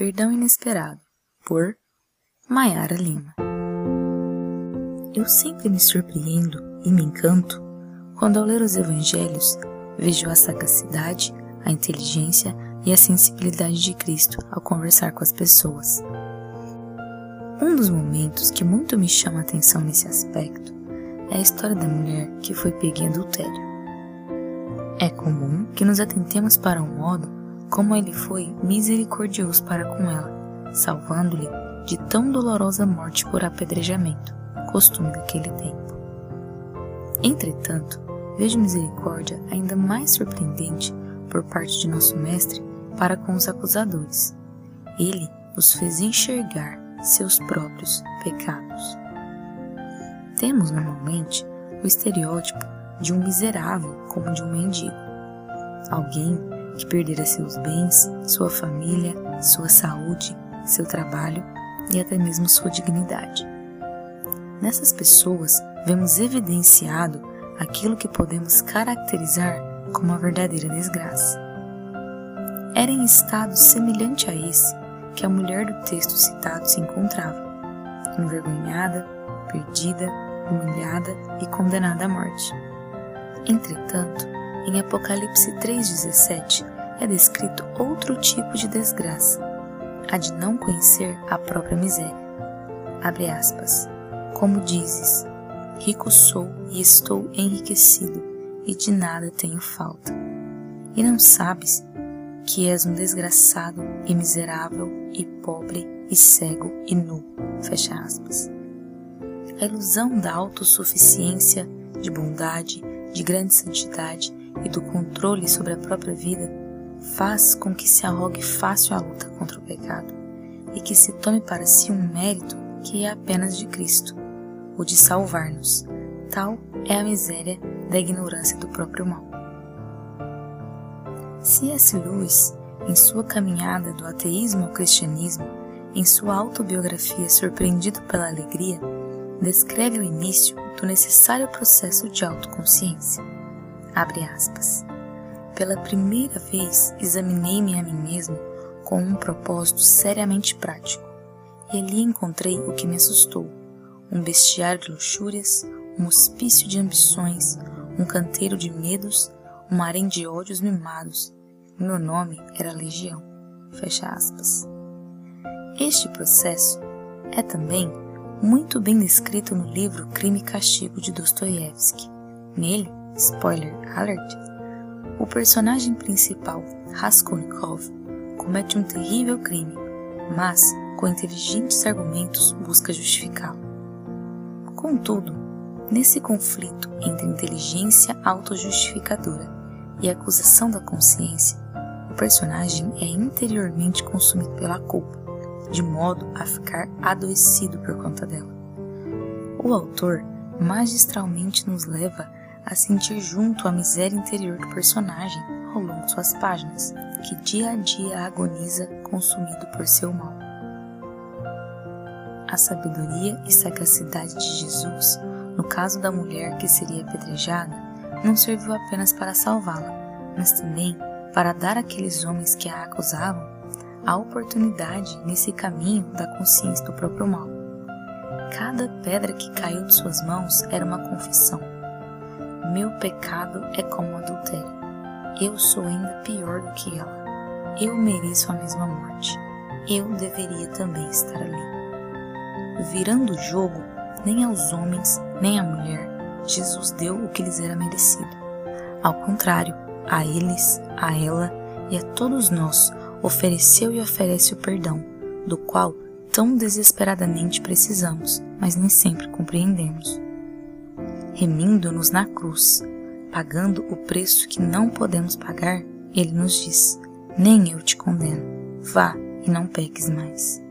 Perdão Inesperado, por Maiara Lima. Eu sempre me surpreendo e me encanto quando, ao ler os evangelhos, vejo a sagacidade, a inteligência e a sensibilidade de Cristo ao conversar com as pessoas. Um dos momentos que muito me chama a atenção nesse aspecto é a história da mulher que foi pega em adultério. É comum que nos atentemos para o modo como ele foi misericordioso para com ela, salvando-lhe de tão dolorosa morte por apedrejamento, costume daquele tempo. Entretanto, vejo misericórdia ainda mais surpreendente por parte de nosso Mestre para com os acusadores. Ele os fez enxergar seus próprios pecados. Temos normalmente o estereótipo de um miserável como de um mendigo, alguém que perdera seus bens, sua família, sua saúde, seu trabalho e até mesmo sua dignidade. Nessas pessoas vemos evidenciado aquilo que podemos caracterizar como a verdadeira desgraça. Era em estado semelhante a esse que a mulher do texto citado se encontrava, envergonhada, perdida, humilhada e condenada à morte. Entretanto, em Apocalipse 3,17 é descrito outro tipo de desgraça, a de não conhecer a própria miséria. Abre aspas. Como dizes, rico sou e estou enriquecido, e de nada tenho falta. E não sabes que és um desgraçado e miserável e pobre e cego e nu. Fecha aspas. A ilusão da autossuficiência, de bondade, de grande santidade e do controle sobre a própria vida faz com que se arrogue fácil a luta contra o pecado e que se tome para si um mérito que é apenas de Cristo, o de salvar-nos. Tal é a miséria da ignorância do próprio mal. C.S. Lewis, em sua caminhada do ateísmo ao cristianismo, em sua autobiografia Surpreendido pela Alegria, descreve o início do necessário processo de autoconsciência. Abre aspas. Pela primeira vez examinei-me a mim mesmo com um propósito seriamente prático, e ali encontrei o que me assustou: um bestiário de luxúrias, um hospício de ambições, um canteiro de medos, um harém de ódios mimados. Meu nome era Legião. Fecha aspas. Este processo é também muito bem descrito no livro Crime e Castigo de Dostoiévski. Nele, spoiler alert, o personagem principal, Raskolnikov, comete um terrível crime, mas, com inteligentes argumentos, busca justificá-lo. Contudo, nesse conflito entre inteligência autojustificadora e acusação da consciência, o personagem é interiormente consumido pela culpa, de modo a ficar adoecido por conta dela. O autor magistralmente nos leva a sentir junto a miséria interior do personagem ao longo de suas páginas, que dia a dia agoniza consumido por seu mal. A sabedoria e sagacidade de Jesus, no caso da mulher que seria apedrejada, não serviu apenas para salvá-la, mas também para dar àqueles homens que a acusavam a oportunidade nesse caminho da consciência do próprio mal. Cada pedra que caiu de suas mãos era uma confissão. Meu pecado é como adultério eu sou ainda pior do que ela. Eu mereço a mesma morte. Eu deveria também estar ali. Virando o jogo, nem aos homens, nem à mulher, Jesus deu o que lhes era merecido. Ao contrário, a eles, a ela e a todos nós ofereceu e oferece o perdão, do qual tão desesperadamente precisamos, mas nem sempre compreendemos. Remindo-nos na cruz, pagando o preço que não podemos pagar, ele nos diz: Nem eu te condeno. Vá e não peques mais.